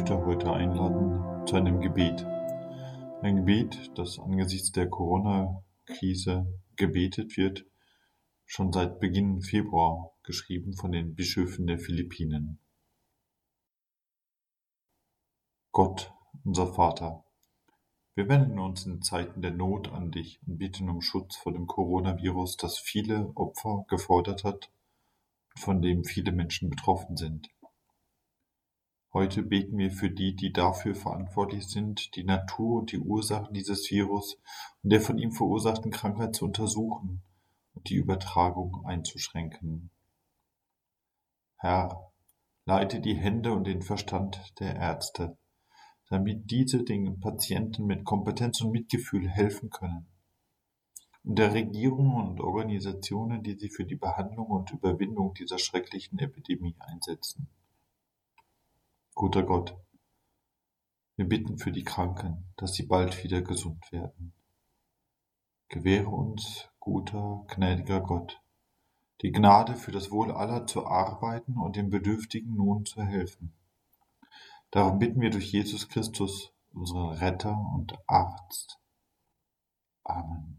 heute einladen zu einem Gebet. Ein Gebet, das angesichts der Corona-Krise gebetet wird, schon seit Beginn Februar, geschrieben von den Bischöfen der Philippinen. Gott, unser Vater, wir wenden uns in Zeiten der Not an dich und bitten um Schutz vor dem Coronavirus, das viele Opfer gefordert hat und von dem viele Menschen betroffen sind. Heute beten wir für die, die dafür verantwortlich sind, die Natur und die Ursachen dieses Virus und der von ihm verursachten Krankheit zu untersuchen und die Übertragung einzuschränken. Herr, leite die Hände und den Verstand der Ärzte, damit diese den Patienten mit Kompetenz und Mitgefühl helfen können. Und der Regierungen und Organisationen, die sie für die Behandlung und Überwindung dieser schrecklichen Epidemie einsetzen. Guter Gott, wir bitten für die Kranken, dass sie bald wieder gesund werden. Gewähre uns, guter, gnädiger Gott, die Gnade für das Wohl aller zu arbeiten und den Bedürftigen nun zu helfen. Darum bitten wir durch Jesus Christus, unseren Retter und Arzt. Amen.